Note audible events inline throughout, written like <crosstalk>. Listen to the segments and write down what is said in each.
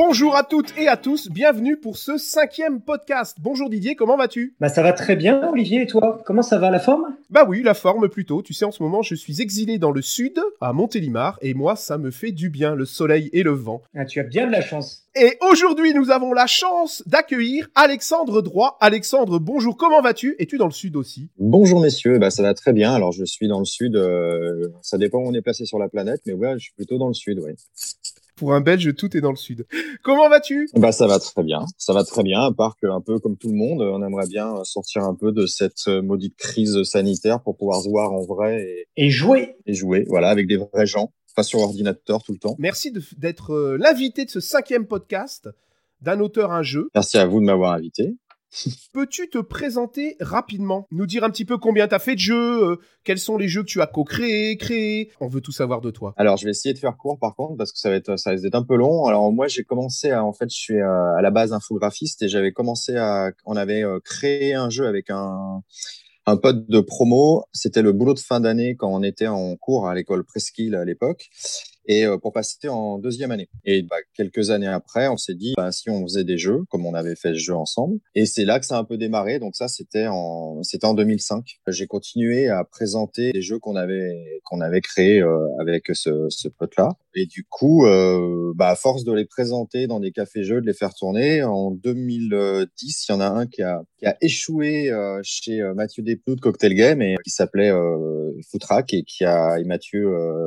Bonjour à toutes et à tous, bienvenue pour ce cinquième podcast. Bonjour Didier, comment vas-tu? Bah ça va très bien Olivier et toi? Comment ça va la forme? Bah oui, la forme plutôt. Tu sais, en ce moment je suis exilé dans le sud, à Montélimar, et moi ça me fait du bien, le soleil et le vent. Ah tu as bien de la chance. Et aujourd'hui nous avons la chance d'accueillir Alexandre Droit. Alexandre, bonjour, comment vas-tu? Es-tu dans le sud aussi? Bonjour messieurs, bah ça va très bien. Alors je suis dans le sud, euh, ça dépend où on est placé sur la planète, mais ouais, je suis plutôt dans le sud, oui. Pour un Belge, tout est dans le sud. Comment vas-tu? Bah ça va très bien, ça va très bien. À part que un peu comme tout le monde, on aimerait bien sortir un peu de cette maudite crise sanitaire pour pouvoir se voir en vrai et, et jouer et jouer, voilà, avec des vrais gens, pas sur ordinateur tout le temps. Merci d'être euh, l'invité de ce cinquième podcast d'un auteur un jeu. Merci à vous de m'avoir invité. Peux-tu te présenter rapidement Nous dire un petit peu combien tu as fait de jeux, euh, quels sont les jeux que tu as co-créés, créés? On veut tout savoir de toi. Alors, je vais essayer de faire court par contre parce que ça va être ça va être un peu long. Alors moi, j'ai commencé à en fait, je suis à, à la base infographiste et j'avais commencé à on avait euh, créé un jeu avec un un pote de promo, c'était le boulot de fin d'année quand on était en cours à l'école Presqu'île à l'époque et euh, pour passer en deuxième année. Et bah, quelques années après, on s'est dit bah, si on faisait des jeux comme on avait fait ce jeu ensemble. Et c'est là que ça a un peu démarré. Donc ça, c'était en c'était en 2005. J'ai continué à présenter les jeux qu'on avait qu'on avait créés euh, avec ce, ce pote-là. Et du coup, euh, bah, à force de les présenter dans des cafés-jeux, de les faire tourner, en 2010, il y en a un qui a, qui a échoué euh, chez euh, Mathieu Desplou de Cocktail Game et qui s'appelait euh, Footrack et qui a et Mathieu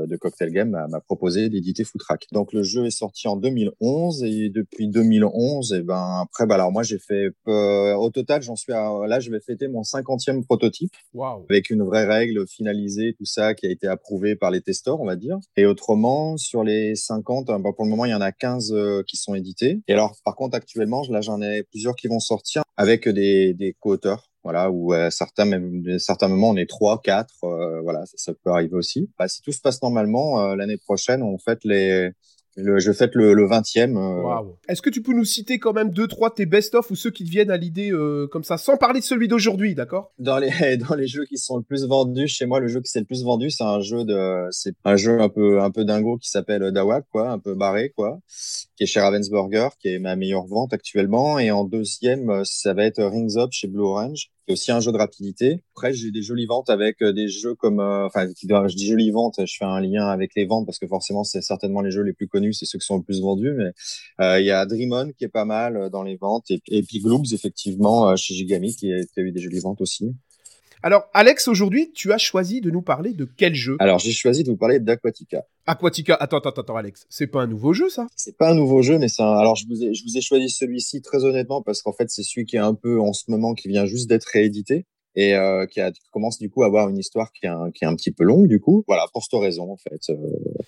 de Cocktail Game m'a proposé d'éditer Footrack. Donc le jeu est sorti en 2011 et depuis 2011, et ben après, bah alors moi j'ai fait au total, j'en suis à là, je vais fêter mon 50e prototype wow. avec une vraie règle finalisée, tout ça qui a été approuvé par les testeurs, on va dire. Et autrement, sur les 50, bah, pour le moment, il y en a 15 euh, qui sont édités. Et alors, par contre, actuellement, là, j'en ai plusieurs qui vont sortir avec des, des co-auteurs voilà où à certains même à certains moments on est trois quatre euh, voilà ça, peut arriver aussi bah, si tout se passe normalement euh, l'année prochaine on fait les le, je fête le, le 20e. Euh... Wow. Est-ce que tu peux nous citer quand même deux, trois tes best-of ou ceux qui te viennent à l'idée euh, comme ça, sans parler de celui d'aujourd'hui, d'accord? Dans les <laughs> dans les jeux qui sont le plus vendus chez moi, le jeu qui s'est le plus vendu, c'est un jeu de c'est un jeu un peu un peu dingo qui s'appelle Dawak, quoi, un peu barré, quoi, qui est chez Ravensburger, qui est ma meilleure vente actuellement. Et en deuxième, ça va être Rings Up chez Blue Orange qui est aussi un jeu de rapidité. Après, j'ai des jolies ventes avec des jeux comme, euh, enfin, je dis jolies ventes, je fais un lien avec les ventes parce que forcément, c'est certainement les jeux les plus connus, c'est ceux qui sont le plus vendus. Mais euh, il y a Dream On qui est pas mal dans les ventes et, et puis Gloops, effectivement, chez Gigami qui a, qui a eu des jolies ventes aussi. Alors, Alex, aujourd'hui, tu as choisi de nous parler de quel jeu? Alors, j'ai choisi de vous parler d'Aquatica. Aquatica, attends, attends, attends, Alex, c'est pas un nouveau jeu, ça? C'est pas un nouveau jeu, mais c'est un... Alors, je vous ai, je vous ai choisi celui-ci très honnêtement parce qu'en fait, c'est celui qui est un peu en ce moment, qui vient juste d'être réédité et euh, qui, a, qui commence du coup à avoir une histoire qui est, un, qui est un petit peu longue du coup. Voilà, pour cette raison en fait. Euh...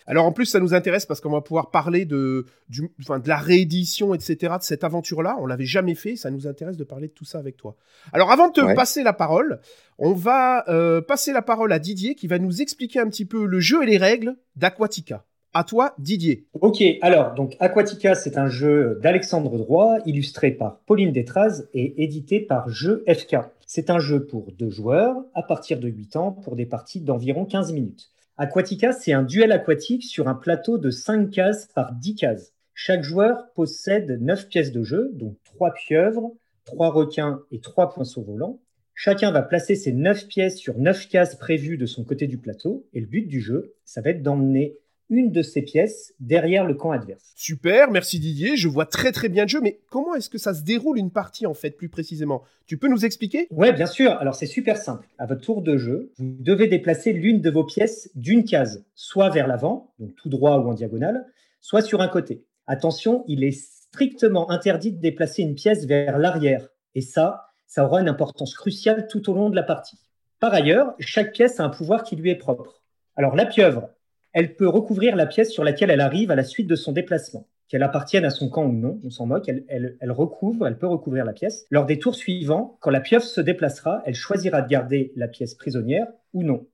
Alors en plus ça nous intéresse parce qu'on va pouvoir parler de, du, enfin, de la réédition, etc. de cette aventure-là. On l'avait jamais fait, ça nous intéresse de parler de tout ça avec toi. Alors avant de te ouais. passer la parole, on va euh, passer la parole à Didier qui va nous expliquer un petit peu le jeu et les règles d'Aquatica. À toi, Didier. Ok, alors, donc Aquatica, c'est un jeu d'Alexandre Droit, illustré par Pauline Détraz et édité par Jeu FK. C'est un jeu pour deux joueurs, à partir de 8 ans, pour des parties d'environ 15 minutes. Aquatica, c'est un duel aquatique sur un plateau de 5 cases par 10 cases. Chaque joueur possède 9 pièces de jeu, donc 3 pieuvres, 3 requins et 3 poinçons volants. Chacun va placer ses 9 pièces sur 9 cases prévues de son côté du plateau, et le but du jeu, ça va être d'emmener une de ces pièces derrière le camp adverse. Super, merci Didier, je vois très très bien le jeu, mais comment est-ce que ça se déroule une partie en fait plus précisément? Tu peux nous expliquer? Ouais, bien sûr, alors c'est super simple. À votre tour de jeu, vous devez déplacer l'une de vos pièces d'une case, soit vers l'avant, donc tout droit ou en diagonale, soit sur un côté. Attention, il est strictement interdit de déplacer une pièce vers l'arrière, et ça, ça aura une importance cruciale tout au long de la partie. Par ailleurs, chaque pièce a un pouvoir qui lui est propre. Alors la pieuvre, elle peut recouvrir la pièce sur laquelle elle arrive à la suite de son déplacement. Qu'elle appartienne à son camp ou non, on s'en moque, elle, recouvre, elle peut recouvrir la pièce. Lors des tours suivants, quand la pieuvre se déplacera, elle choisira de garder la pièce prisonnière ou non.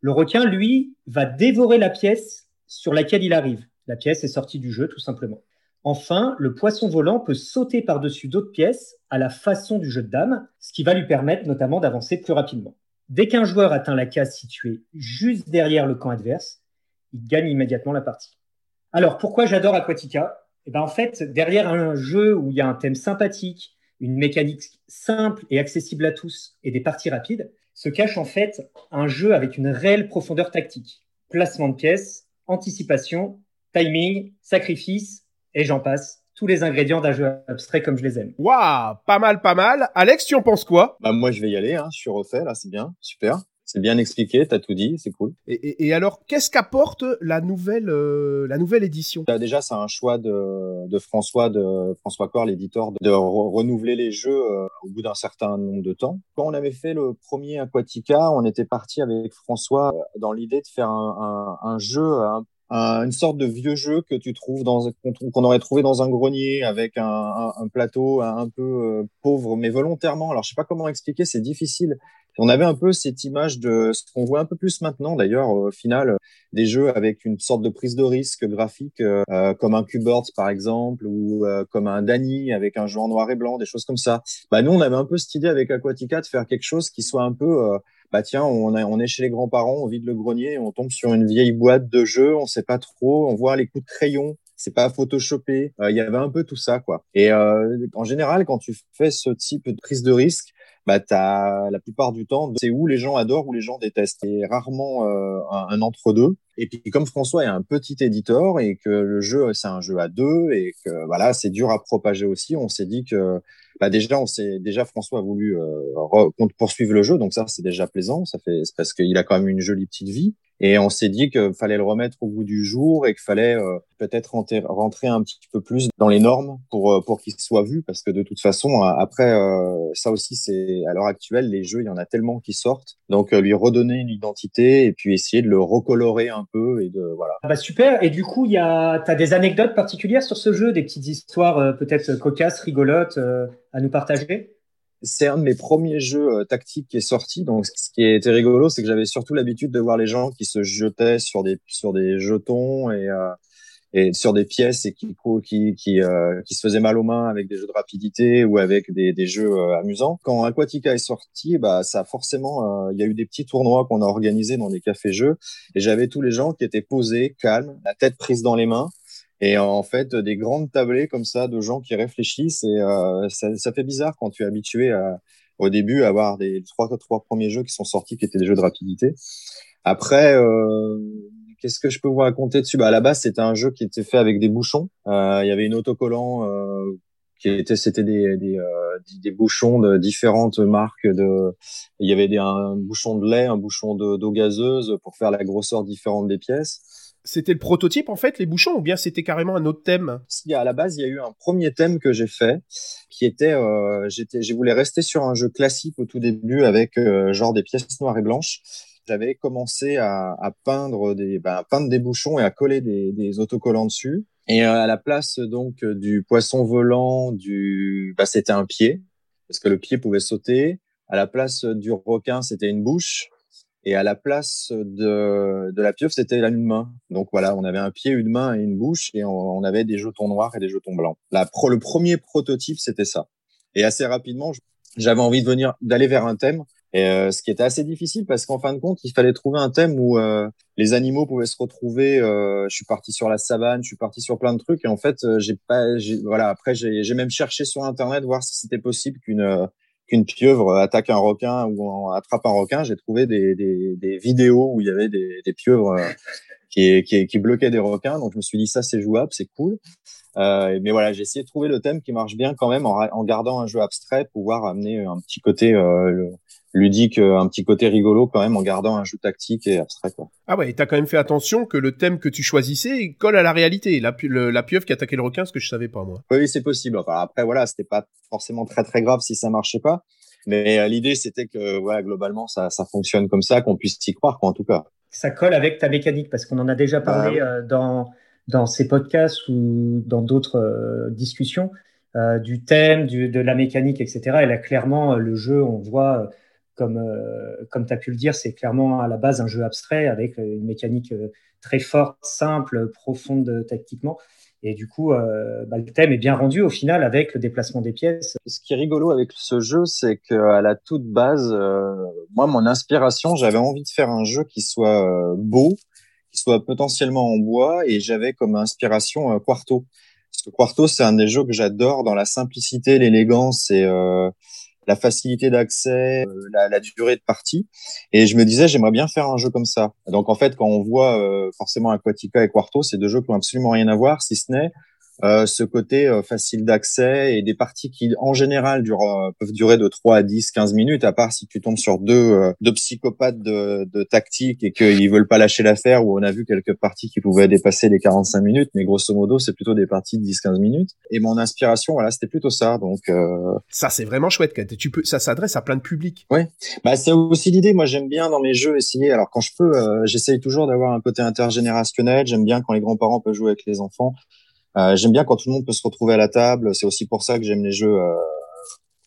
Le requin, lui, va dévorer la pièce sur laquelle il arrive. La pièce est sortie du jeu, tout simplement. Enfin, le poisson volant peut sauter par-dessus d'autres pièces à la façon du jeu de dames, ce qui va lui permettre notamment d'avancer plus rapidement. Dès qu'un joueur atteint la case située juste derrière le camp adverse, il gagne immédiatement la partie. Alors, pourquoi j'adore Aquatica? Et ben en fait, derrière un jeu où il y a un thème sympathique, une mécanique simple et accessible à tous et des parties rapides, se cache en fait un jeu avec une réelle profondeur tactique. Placement de pièces, anticipation, timing, sacrifice, et j'en passe. Tous les ingrédients d'un jeu abstrait comme je les aime. Waouh, pas mal, pas mal. Alex, tu en penses quoi? Bah moi je vais y aller, hein. je suis refait là, c'est bien, super. C'est bien expliqué, t'as tout dit, c'est cool. Et, alors, qu'est-ce qu'apporte la nouvelle, euh, la nouvelle édition? Bah, Déjà, c'est un choix de, de, François, de François Cor, l'éditeur, de renouveler les jeux euh, au bout d'un certain nombre de temps. Quand on avait fait le premier Aquatica, on était parti avec François euh, dans l'idée de faire un, un, un jeu un une sorte de vieux jeu que tu trouves dans qu'on aurait trouvé dans un grenier avec un, un, un plateau un peu euh, pauvre mais volontairement alors je sais pas comment expliquer c'est difficile on avait un peu cette image de ce qu'on voit un peu plus maintenant d'ailleurs au final des jeux avec une sorte de prise de risque graphique euh, comme un Cubert par exemple ou euh, comme un Dany avec un jeu en noir et blanc des choses comme ça bah nous on avait un peu cette idée avec Aquatica de faire quelque chose qui soit un peu bah tiens, on, on est chez les grands-parents, on vide le grenier, on tombe sur une vieille boîte de jeux, on sait pas trop, on voit les coups de crayon, c'est pas photoshopé. Euh, il y avait un peu tout ça, quoi. Et euh, en général, quand tu fais ce type de prise de risque, bah la plupart du temps, c'est où les gens adorent ou les gens détestent. Et rarement euh, un, entre-deux. Et puis comme François est un petit éditeur et que le jeu c'est un jeu à deux et que voilà c'est dur à propager aussi, on s'est dit que bah déjà, on déjà François a voulu euh, poursuivre le jeu, donc ça c'est déjà plaisant. Ça fait parce qu'il a quand même une jolie petite vie. Et on s'est dit qu'il fallait le remettre au bout du jour et qu'il fallait euh, peut-être rentrer un petit peu plus dans les normes pour euh, pour qu'il soit vu, parce que de toute façon, après euh, ça aussi c'est à l'heure actuelle les jeux, il y en a tellement qui sortent, donc lui redonner une identité et puis essayer de le recolorer un peu et de voilà. Ah bah super. Et du coup, il y a t'as des anecdotes particulières sur ce jeu, des petites histoires peut-être cocasses, rigolotes à nous partager? C'est un de mes premiers jeux euh, tactiques qui est sorti. Donc, ce qui était rigolo, c'est que j'avais surtout l'habitude de voir les gens qui se jetaient sur des sur des jetons et euh, et sur des pièces et qui qui qui, euh, qui se faisaient mal aux mains avec des jeux de rapidité ou avec des, des jeux amusants. Quand Aquatica est sorti, bah ça forcément, il y a eu des petits tournois qu'on a organisés dans des cafés jeux et j'avais tous les gens qui étaient posés, calmes, la tête prise dans les mains et en fait, des grandes tablées comme ça de gens qui réfléchissent. Et euh, ça, ça, fait bizarre quand tu es habitué à, au début à avoir des trois, trois premiers jeux qui sont sortis qui étaient des jeux de rapidité. Après, euh, qu'est-ce que je peux vous raconter dessus? Bah, À la base, c'était un jeu qui était fait avec des bouchons. Euh, il y avait une autocollant euh, qui était, c'était des, des, euh, des, bouchons de différentes marques. De, il y avait des, un bouchon de lait, un bouchon d'eau gazeuse pour faire la grosseur différente des pièces. C'était le prototype en fait, les bouchons, ou bien c'était carrément un autre thème? À la base, il y a eu un premier thème que j'ai fait, qui était, euh, j'étais, j'ai voulu rester sur un jeu classique au tout début avec euh, genre des pièces noires et blanches. J'avais commencé à, à peindre des, ben, peindre des bouchons et à coller des, autocollants dessus. Et euh, à la place donc du poisson volant, du, bah, c'était un pied parce que le pied pouvait sauter. À la place du requin, c'était une bouche. Et à la place de, de la pieuvre, c'était une main. Donc voilà, on avait un pied, une main et une bouche, et on, avait des jetons noirs et des jetons blancs. La le premier prototype, c'était ça. Et assez rapidement, j'avais envie de venir, d'aller vers un thème, et euh, ce qui était assez difficile parce qu'en fin de compte, il fallait trouver un thème où euh, les animaux pouvaient se retrouver. Euh, je suis parti sur la savane, je suis parti sur plein de trucs, et en fait, j'ai pas, voilà. Après, j'ai même cherché sur internet voir si c'était possible qu'une qu'une pieuvre attaque un requin ou attrape un requin, j'ai trouvé des, vidéos où il y avait des, des pieuvres euh, qui, qui, qui, bloquaient des requins. Donc je me suis dit ça c'est jouable, c'est cool. Euh, mais voilà, j'ai essayé de trouver le thème qui marche bien quand même en, en gardant un jeu abstrait, pouvoir amener un petit côté euh, ludique, euh, un petit côté rigolo quand même en gardant un jeu tactique et abstrait. Quoi. Ah ouais, t'as quand même fait attention que le thème que tu choisissais colle à la réalité. La, la pieuvre qui attaquait le requin, ce que je savais pas moi. Oui, c'est possible. Enfin, après voilà, c'était pas forcément très très grave si ça marchait pas. Mais euh, l'idée c'était que voilà, globalement ça, ça fonctionne comme ça, qu'on puisse y croire quoi, en tout cas. Ça colle avec ta mécanique parce qu'on en a déjà parlé bah, dans dans ces podcasts ou dans d'autres discussions. Euh, du thème, du, de la mécanique, etc. Et là, clairement, le jeu, on voit comme, euh, comme tu as pu le dire, c'est clairement à la base un jeu abstrait avec euh, une mécanique euh, très forte, simple, profonde tactiquement. Et du coup, bah, le thème est bien rendu au final avec le déplacement des pièces. Ce qui est rigolo avec ce jeu, c'est qu'à la toute base, moi, mon inspiration, j'avais envie de faire un jeu qui soit beau, qui soit potentiellement en bois, et j'avais comme inspiration Quarto Quarto, c'est un des jeux que j'adore dans la simplicité, l'élégance et euh, la facilité d'accès, euh, la, durée de partie. Et je me disais, j'aimerais bien faire un jeu comme ça. Donc en fait, quand on voit euh, forcément Aquatica et Quarto, c'est deux jeux qui ont absolument rien à voir, si ce n'est euh, ce côté euh, facile d'accès et des parties qui, en général, durent, euh, peuvent durer de 3 à 10, 15 minutes, à part si tu tombes sur deux, deux psychopathes de, de tactique et qu'ils veulent pas lâcher l'affaire, où on a vu quelques parties qui pouvaient dépasser les 45 minutes, mais grosso modo, c'est plutôt des parties de 10-15 minutes. Et mon inspiration, voilà, c'était plutôt ça. Donc Ça, c'est vraiment chouette, Tu peux, ça s'adresse à plein de publics. Oui, bah, c'est aussi l'idée. Moi, j'aime bien dans mes jeux essayer, alors quand je peux, j'essaye toujours d'avoir un côté intergénérationnel. J'aime bien quand les grands-parents peuvent jouer avec les enfants. Euh, j'aime bien quand tout le monde peut se retrouver à la table. C'est aussi pour ça que j'aime les jeux, euh,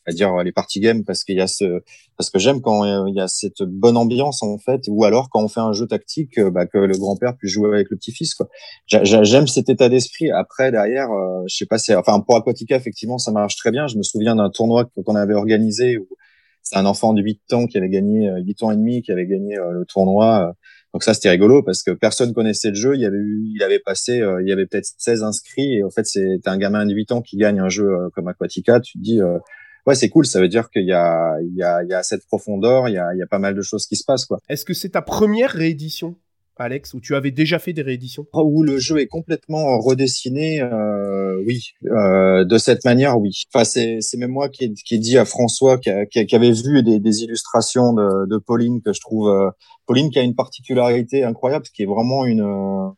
à dire les party games, parce qu'il y a ce, parce que j'aime quand euh, il y a cette bonne ambiance en fait, ou alors quand on fait un jeu tactique, euh, bah, que le grand-père puisse jouer avec le petit-fils. J'aime cet état d'esprit. Après derrière, euh, je sais pas, c'est, enfin pour Aquatica effectivement ça marche très bien. Je me souviens d'un tournoi qu'on avait organisé où c'est un enfant de 8 ans qui avait gagné 8 ans et demi qui avait gagné le tournoi donc ça, c'était rigolo parce que personne connaissait le jeu. Il y avait eu, il avait passé, euh, il y avait peut-être 16 inscrits et en fait, c'est un gamin de 8 ans qui gagne un jeu euh, comme Aquatica. Tu te dis, euh, ouais, c'est cool. Ça veut dire qu'il y a, il y a, il y a cette profondeur. Il y a, il y a pas mal de choses qui se passent, quoi. Est-ce que c'est ta première réédition? Alex, où tu avais déjà fait des rééditions? Où le jeu est complètement redessiné, euh, oui, euh, de cette manière, oui. Enfin, c'est, c'est même moi qui ai, qui dit à François, qui, qui, avait vu des, des illustrations de, de, Pauline que je trouve, euh, Pauline qui a une particularité incroyable, qui est vraiment une euh,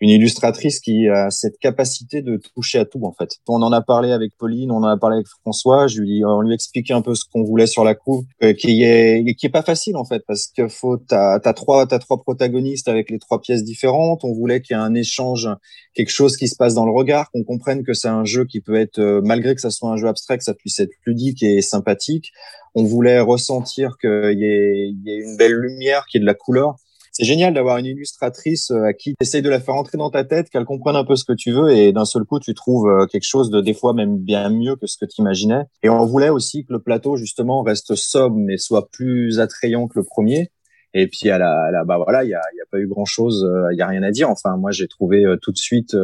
une illustratrice qui a cette capacité de toucher à tout en fait. On en a parlé avec Pauline, on en a parlé avec François, je lui on lui expliquait un peu ce qu'on voulait sur la couve, euh, qui est qui est pas facile en fait parce que faut t'as as trois t'as trois protagonistes avec les trois pièces différentes. On voulait qu'il y ait un échange, quelque chose qui se passe dans le regard, qu'on comprenne que c'est un jeu qui peut être euh, malgré que ça soit un jeu abstrait, que ça puisse être ludique et sympathique. On voulait ressentir qu'il y ait, y ait une belle lumière, qu'il y ait de la couleur c'est génial d'avoir une illustratrice euh, à qui tu essayes de la faire entrer dans ta tête, qu'elle comprenne un peu ce que tu veux et d'un seul coup tu trouves euh, quelque chose de des fois même bien mieux que ce que tu imaginais. Et on voulait aussi que le plateau justement reste sobre mais soit plus attrayant que le premier. Et puis à la, la bah voilà, il y a, pas eu grand chose, il y a rien à dire. Enfin moi j'ai trouvé euh, tout de suite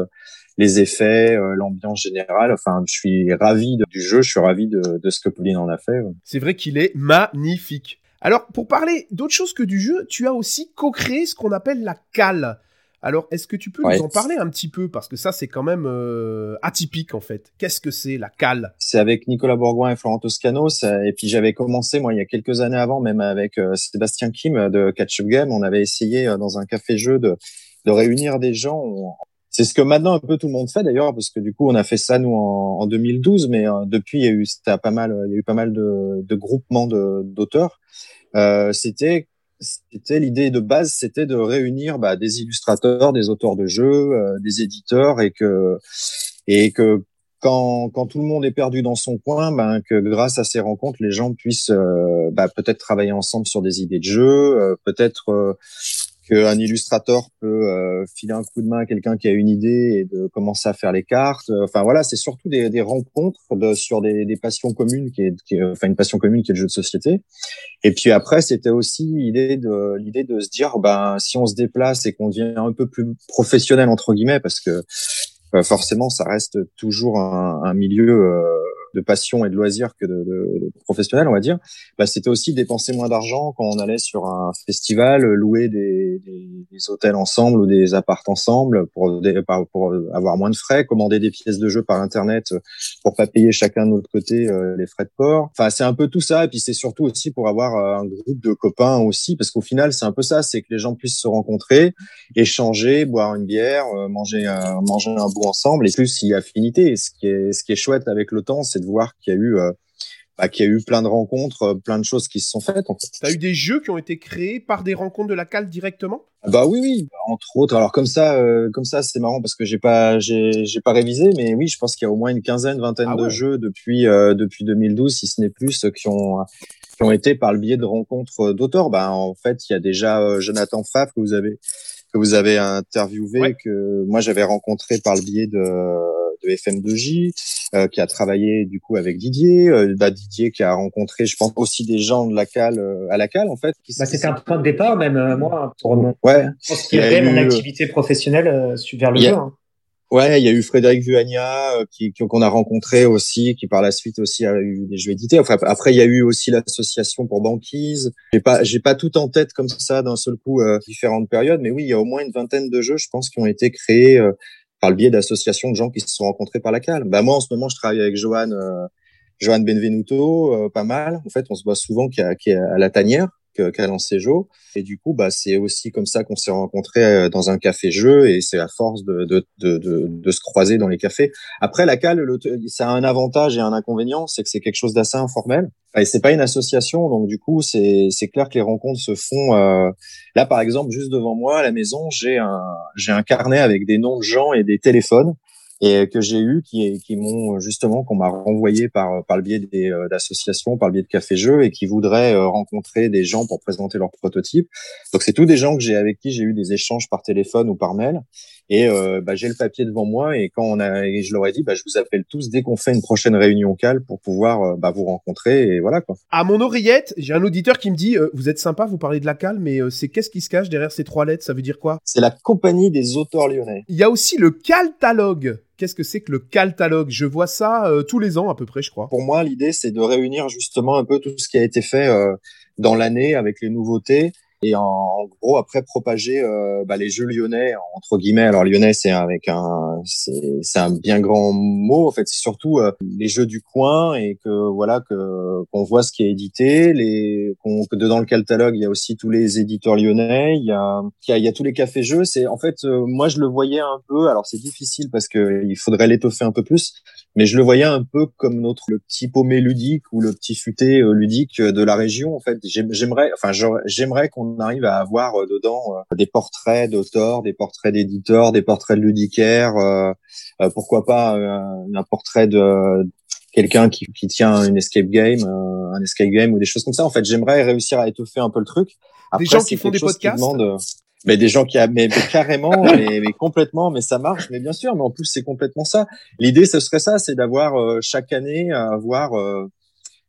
les effets, l'ambiance générale. Enfin, je suis ravi du jeu, je suis ravi de ce que Pauline en a fait. C'est vrai qu'il est magnifique. Alors, pour parler d'autre chose que du jeu, tu as aussi co-créé ce qu'on appelle la cale. Alors, est-ce que tu peux nous en parler un petit peu? Parce que ça, c'est quand même euh, atypique, en fait. Qu'est-ce que c'est, la cale? C'est avec Nicolas Bourgoin et Florent Toscano. et puis, j'avais commencé, moi, il y a quelques années avant, même avec euh, Sébastien Kim de Catch Up Game. On avait essayé, euh, dans un café-jeu, de, de réunir des gens. C'est ce que maintenant un peu tout le monde fait d'ailleurs, parce que du coup on a fait ça nous en, en 2012, mais depuis il y a eu pas mal, il y a eu pas mal de, groupements d'auteurs. Euh, c'était c'était l'idée de base, c'était de réunir bah, des illustrateurs, des auteurs de jeux, euh, des éditeurs, et que et que quand, quand tout le monde est perdu dans son coin, ben, que grâce à ces rencontres, les gens puissent euh, bah, peut-être travailler ensemble sur des idées de jeux, peut-être qu'un illustrateur peut euh, filer un coup de main à quelqu'un qui a une idée et de commencer à faire les cartes. Enfin voilà, c'est surtout des, des rencontres de, sur des, des, passions communes, qui est, enfin une passion commune qui est le jeu de société. Et puis après, c'était aussi l'idée de l'idée de se dire, ben si on se déplace et qu'on devient un peu plus professionnel entre guillemets, parce que euh, forcément, ça reste toujours un, un milieu euh, de passion et de loisir que de, de, professionnel, on va dire, bah, c'était aussi dépenser moins d'argent quand on allait sur un festival, louer des, hôtels ensemble ou des appartes ensemble pour, avoir moins de frais, commander des pièces de jeu par internet pour pas payer chacun de notre côté euh, les frais de port. Enfin, c'est un peu tout ça. Et puis c'est surtout aussi pour avoir euh, un groupe de copains aussi, parce qu'au final, c'est un peu ça, c'est que les gens puissent se rencontrer, échanger, boire une bière, euh, manger un, bout ensemble. Et plus s'il y a affinité. Et ce qui est, ce qui est chouette avec le temps, c'est voir qu'il y a eu euh, bah, qu'il y a eu plein de rencontres, euh, plein de choses qui se sont faites. En fait. Eu des jeux qui ont été créés par des rencontres de la cale directement? Bah oui, oui, entre autres. Alors comme ça, euh, comme ça, c'est marrant parce que j'ai pas, j'ai, j'ai pas révisé, mais oui, je pense qu'il y a au moins une quinzaine, vingtaine ah de jeux depuis depuis 2012, si ce n'est plus, qui ont qui ont été par le biais de rencontres d'auteurs. Bah en fait, il y a déjà Jonathan Faf que vous avez que vous avez interviewé, que moi j'avais rencontré par le biais de de FM2J, euh, qui a travaillé du coup avec Didier, euh, bah, Didier qui a rencontré, je pense aussi des gens de la cale euh, à la cale en fait. Bah, c'était un point de départ même moi pour ouais. Je pense qu'il y avait mon activité professionnelle vers le jeu. Hein. Ouais, il y a eu Frédéric Vuagna qui qu'on a rencontré aussi, qui par la suite aussi a eu des jeux édités. Enfin, après, il y a eu aussi l'association pour banquise. J'ai pas, j'ai pas tout en tête comme ça d'un seul coup différentes périodes, mais oui, il y a au moins une vingtaine de jeux, je pense, qui ont été créés par le biais d'associations de gens qui se sont rencontrés par la cale. Bah moi, en ce moment, je travaille avec Johan, Johan Benvenuto, pas mal. En fait, on se voit souvent qui est à la tanière qu'a lancé Joe. Et du coup, bah, c'est aussi comme ça qu'on s'est rencontrés euh, dans un café-jeu et c'est à force de, de, de, de, se croiser dans les cafés. Après, la cale, ça a un avantage et un inconvénient, c'est que c'est quelque chose d'assez informel. Et c'est pas une association, donc du coup, c'est clair que les rencontres se font. Euh... Là, par exemple, juste devant moi à la maison, j'ai un, j'ai un carnet avec des noms de gens et des téléphones et que j'ai eu qui, qui m'ont justement qu'on m'a renvoyé par par le biais des euh, d'associations par le biais de café jeux et qui voudraient euh, rencontrer des gens pour présenter leurs prototypes donc c'est tous des gens que j'ai avec qui j'ai eu des échanges par téléphone ou par mail et euh, bah, j'ai le papier devant moi et quand on a et je leur ai dit bah, je vous appelle tous dès qu'on fait une prochaine réunion cal pour pouvoir bah, vous rencontrer et voilà quoi. À mon oreillette j'ai un auditeur qui me dit vous êtes sympa vous parlez de la cal mais c'est qu'est-ce qui se cache derrière ces trois lettres? Ça veut dire quoi? C'est la compagnie des auteurs lyonnais. Il y a aussi le caltalogue. Qu'est-ce que c'est que le catalogue Je vois ça euh, tous les ans à peu près, je crois. Pour moi, l'idée, c'est de réunir justement un peu tout ce qui a été fait euh, dans l'année avec les nouveautés et en, gros après propager euh, bah, les jeux lyonnais entre guillemets. Alors lyonnais c'est avec un c'est un bien grand mot en fait. C'est surtout euh, les jeux du coin et que voilà que qu'on voit ce qui est édité. Les que dedans le catalogue il y a aussi tous les éditeurs lyonnais. Il y a il y a, il y a tous les cafés jeux c'est en fait euh, moi je le voyais un peu. Alors c'est difficile parce que il faudrait l'étoffer un peu plus mais je le voyais un peu comme notre le petit paumé ludique ou le petit futé ludique de la région en fait. J'aimerais enfin j'aimerais qu'on on arrive à avoir euh, dedans euh, des portraits d'auteurs, des portraits d'éditeurs, des portraits de ludicaires, euh, pourquoi pas un portrait de quelqu'un qui, tient une escape game, un escape game ou des choses comme ça. En fait, j'aimerais réussir à étoffer un peu le truc. des gens qui font des podcasts. mais des gens qui mais, carrément <laughs> mais, complètement mais ça marche mais bien sûr mais en plus c'est complètement ça l'idée ce serait ça c'est d'avoir chaque année avoir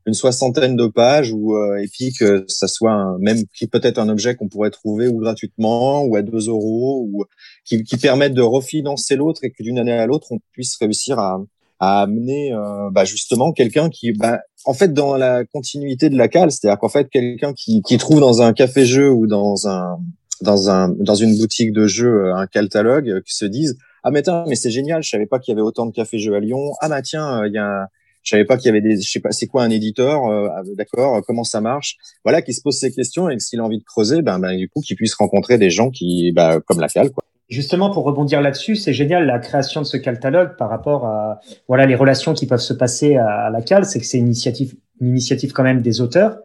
une soixantaine de pages ou euh, et puis que ça soit un, même qui peut-être un objet qu'on pourrait trouver ou gratuitement ou à 2 euros ou qui, qui permettent de refinancer l'autre et que d'une année à l'autre on puisse réussir à, à amener euh, bah justement quelqu'un qui bah, en fait dans la continuité de la cale c'est-à-dire qu'en fait quelqu'un qui, qui trouve dans un café jeu ou dans un dans un dans une boutique de jeux un catalogue qui se disent ah mais mais c'est génial je savais pas qu'il y avait autant de cafés jeux à Lyon. Ah bah tiens il y a je savais pas qu'il y avait des, je sais pas, c'est quoi un éditeur, euh, ah, d'accord, comment ça marche, voilà, qui se pose ces questions et que s'il a envie de creuser, ben, ben du coup, qu'il puisse rencontrer des gens qui, bah, comme la Cal, quoi. Justement, pour rebondir là-dessus, c'est génial la création de ce catalogue par rapport à voilà les relations qui peuvent se passer à, la Cal, c'est que c'est une initiative, une initiative quand même des auteurs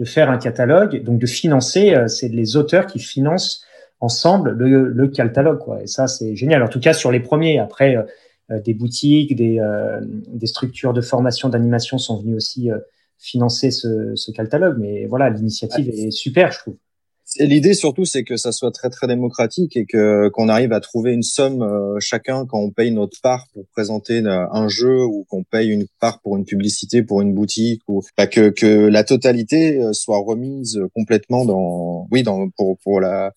de faire un catalogue, donc de financer, euh, c'est les auteurs qui financent ensemble le, le catalogue, quoi. Et ça, c'est génial. En tout cas, sur les premiers. Après, euh, des boutiques, des, euh, des, structures de formation, d'animation sont venues aussi euh, financer ce, ce catalogue. Mais voilà, l'initiative est super, je trouve. L'idée surtout, c'est que ça soit très très démocratique et que qu'on arrive à trouver une somme chacun quand on paye notre part pour présenter un jeu ou qu'on paye une part pour une publicité pour une boutique ou bah, que que la totalité soit remise complètement dans oui dans pour pour la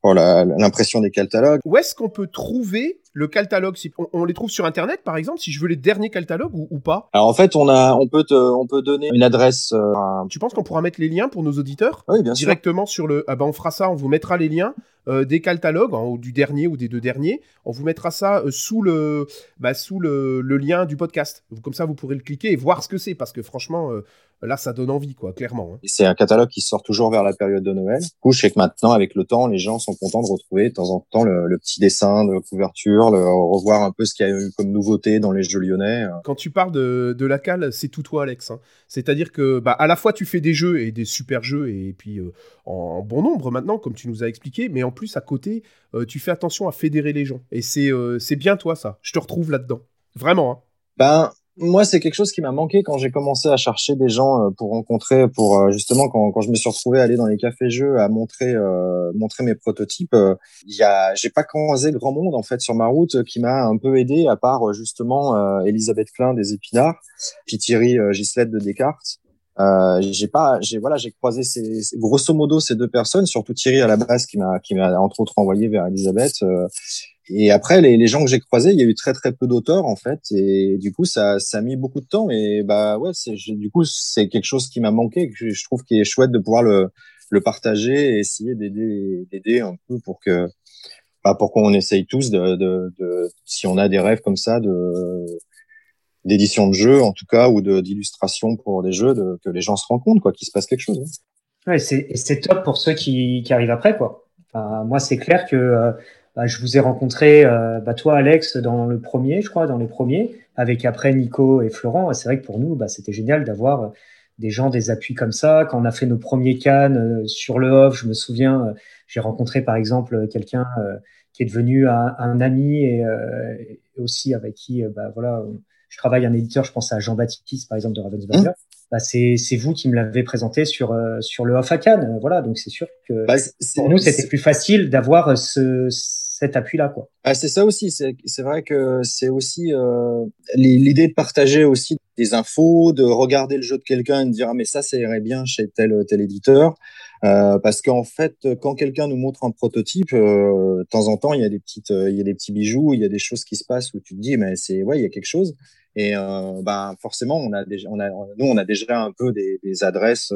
pour l'impression des catalogues. Où est-ce qu'on peut trouver le catalogue si on, les trouve sur internet par exemple si je veux les derniers catalogues ou, pas alors en fait on a on peut te, on peut donner une adresse euh, tu penses qu'on pourra mettre les liens pour nos auditeurs oui bien sûr. directement sur le ah ben on fera ça on vous mettra les liens des catalogues ou du dernier ou des deux derniers on vous mettra ça euh, sous le bah, sous le, le, lien du podcast comme ça vous pourrez le cliquer et voir ce que c'est parce que franchement là, ça donne envie, quoi, clairement. Hein. C'est un catalogue qui sort toujours vers la période de Noël. Du coup, je sais que maintenant, avec le temps, les gens sont contents de retrouver de temps en temps le, petit dessin de couverture, le, revoir un peu ce qu'il y a eu comme nouveauté dans les jeux lyonnais. Euh. Quand tu parles de, de la cale, c'est tout toi, Alex. Hein. C'est-à-dire que, bah, à la fois, tu fais des jeux et des super jeux, et puis euh, en, bon nombre maintenant, comme tu nous as expliqué, mais en plus, à côté, euh, tu fais attention à fédérer les gens. Et c'est c'est bien toi, ça. Je te retrouve là-dedans. Vraiment. Hein. Ben, moi, c'est quelque chose qui m'a manqué quand j'ai commencé à chercher des gens euh, pour rencontrer, pour euh, justement quand, quand je me suis retrouvé à aller dans les cafés-jeux à montrer euh, montrer mes prototypes. Il a, j'ai pas croisé grand monde en fait sur ma route qui m'a un peu aidé, à part justement Elisabeth Klein des Épinards, puis Thierry Gislette de Descartes. Euh, j'ai pas, j'ai voilà, j'ai croisé ces, grosso modo ces deux personnes, surtout Thierry à la base qui m'a qui m'a entre autres envoyé vers Elisabeth. Euh, et après les, les gens que j'ai croisés, il y a eu très très peu d'auteurs en fait, et du coup ça ça a mis beaucoup de temps. Et bah ouais, c'est du coup c'est quelque chose qui m'a manqué, que je trouve qui est chouette de pouvoir le le partager et essayer d'aider d'aider un peu pour que bah, pour qu'on essaye tous de, de, de si on a des rêves comme ça de d'édition de jeux en tout cas ou d'illustration pour des jeux que les gens se rendent compte quoi qu'il se passe quelque chose hein. c'est top pour ceux qui, arrivent après quoi. Moi c'est clair que euh, bah, je vous ai rencontré euh, bah, toi Alex dans le premier je crois dans les premiers avec après Nico et Florent. C'est vrai que pour nous bah, c'était génial d'avoir euh, des gens des appuis comme ça. Quand on a fait nos premiers cannes sur le off je me souviens j'ai rencontré par exemple quelqu'un qui est devenu un, ami et, aussi avec qui voilà je travaille un éditeur, je pense à Jean-Baptiste, par exemple, de Ravensburger. Mmh. Bah, c'est, vous qui me l'avez présenté sur, euh, sur le Off à Cannes. Voilà, donc c'est sûr que bah, pour nous, c'était plus facile d'avoir ce, cet appui-là. Quoi. Ah, c'est ça aussi. C'est, c'est vrai que c'est aussi euh, l'idée de partager aussi des infos, de regarder le jeu de quelqu'un et de dire ah, mais ça, ça irait bien chez tel, tel éditeur. Euh, parce qu'en fait, quand quelqu'un nous montre un prototype, euh, de temps en temps, il y a des petites, euh, il y a des petits bijoux, il y a des choses qui se passent où tu te dis, mais c'est, ouais, il y a quelque chose. Et ben forcément, on a déjà, on a, nous, on a déjà un peu des, adresses.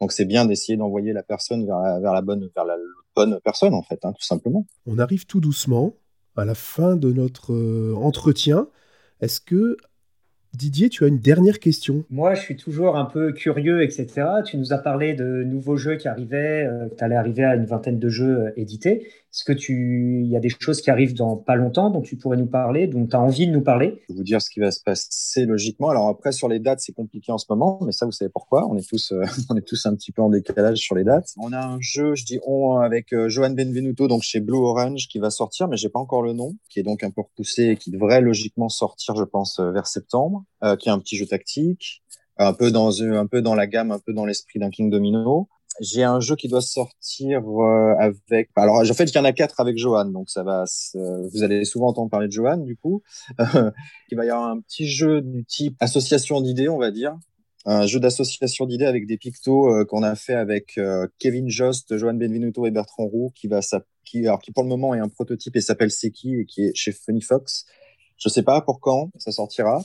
Donc c'est bien d'essayer d'envoyer la personne vers la, vers la bonne, vers la bonne personne en fait, hein, tout simplement. On arrive tout doucement à la fin de notre entretien. Est-ce que Didier, tu as une dernière question. Moi, je suis toujours un peu curieux, etc. Tu nous as parlé de nouveaux jeux qui arrivaient, euh, tu allais arriver à une vingtaine de jeux euh, édités. Est-ce que tu, il y a des choses qui arrivent dans pas longtemps dont tu pourrais nous parler, dont tu as envie de nous parler? Je vais vous dire ce qui va se passer logiquement. Alors après, sur les dates, c'est compliqué en ce moment, mais ça, vous savez pourquoi. On est tous, euh, <laughs> on est tous un petit peu en décalage sur les dates. On a un jeu, je dis on, avec euh, Johan Benvenuto, donc chez Blue Orange, qui va sortir, mais j'ai pas encore le nom, qui est donc un peu repoussé et qui devrait logiquement sortir, je pense, euh, vers septembre, qui est un petit jeu tactique un peu dans un peu dans la gamme, un peu dans l'esprit d'un King Domino j'ai un jeu qui doit sortir euh, avec. Alors, en fait, il y en a quatre avec Johan, donc ça va. Vous allez souvent entendre parler de Johan, du coup. <laughs> il va y avoir un petit jeu du type association d'idées, on va dire. Un jeu d'association d'idées avec des pictos euh, qu'on a fait avec euh, Kevin Jost, Johan Benvenuto et Bertrand Roux, qui va qui, alors, qui pour le moment est un prototype et s'appelle Seki et qui est chez Funny Fox. Je sais pas pour quand ça sortira.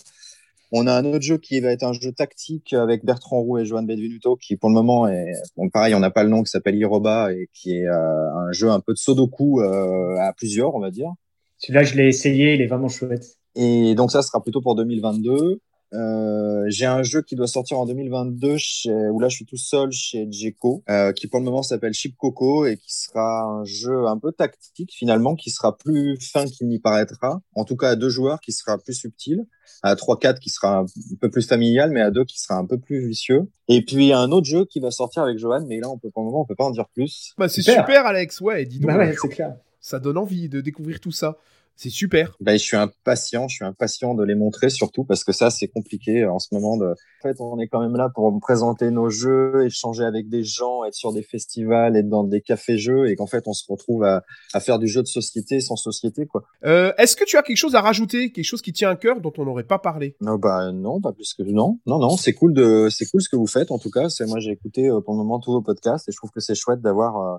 On a un autre jeu qui va être un jeu tactique avec Bertrand Roux et Johan Benvenuto, qui pour le moment est, bon, pareil, on n'a pas le nom, qui s'appelle Iroba et qui est euh, un jeu un peu de Sudoku euh, à plusieurs, on va dire. Celui-là, je l'ai essayé, il est vraiment chouette. Et donc ça sera plutôt pour 2022. Euh, j'ai un jeu qui doit sortir en 2022 chez, où là je suis tout seul chez Djeco, euh, qui pour le moment s'appelle Chip Coco et qui sera un jeu un peu tactique finalement, qui sera plus fin qu'il n'y paraîtra. En tout cas à deux joueurs, qui sera plus subtil. À 3-4 qui sera un peu plus familial, mais à deux qui sera un peu plus vicieux. Et puis un autre jeu qui va sortir avec Johan, mais là on peut pour le moment on peut pas en dire plus. Bah, c'est super. Alex, ouais, dis donc. Bah ouais, c'est clair. Ça donne envie de découvrir tout ça. C'est super. Ben, je suis impatient, je suis impatient de les montrer surtout parce que ça c'est compliqué en ce moment. De... En fait, on est quand même là pour présenter nos jeux, échanger avec des gens, être sur des festivals, être dans des cafés-jeux et qu'en fait on se retrouve à, à, faire du jeu de société sans société quoi. Euh, Est-ce que tu as quelque chose à rajouter, quelque chose qui tient à cœur dont on n'aurait pas parlé? Non bah non, pas plus que non, non non, c'est cool de c'est cool ce que vous faites en tout cas. C'est moi j'ai écouté euh, pour le moment tous vos podcasts et je trouve que c'est chouette d'avoir euh,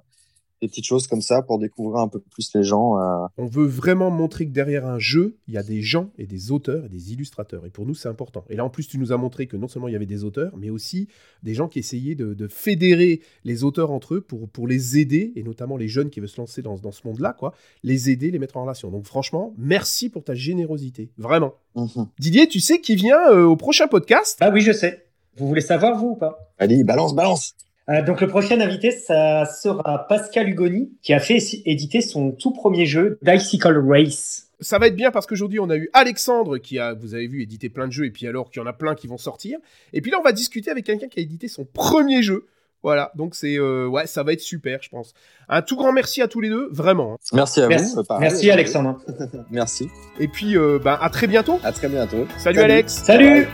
des petites choses comme ça pour découvrir un peu plus les gens. Euh. On veut vraiment montrer que derrière un jeu, il y a des gens et des auteurs et des illustrateurs. Et pour nous, c'est important. Et là, en plus, tu nous as montré que non seulement il y avait des auteurs, mais aussi des gens qui essayaient de, fédérer les auteurs entre eux pour, pour les aider, et notamment les jeunes qui veulent se lancer dans, dans ce monde-là, quoi, les aider, les mettre en relation. Donc franchement, merci pour ta générosité. Vraiment. Mhm. Didier, tu sais qui vient euh, au prochain podcast? Ah oui, je sais. Vous voulez savoir, vous ou pas? Allez, balance, balance euh, donc le prochain invité, ça sera Pascal Hugoni, qui a fait éditer son tout premier jeu, Dicycle Race. Ça va être bien parce qu'aujourd'hui on a eu Alexandre qui a, vous avez vu, édité plein de jeux et puis alors qu'il y en a plein qui vont sortir. Et puis là on va discuter avec quelqu'un qui a édité son premier jeu. Voilà, donc c'est euh, ouais, ça va être super, je pense. Un tout grand merci à tous les deux, vraiment. Hein. Merci à vous. Euh, merci Alexandre. <laughs> merci. Et puis bah, à très bientôt. À très bientôt. Salut, Alex. Salut.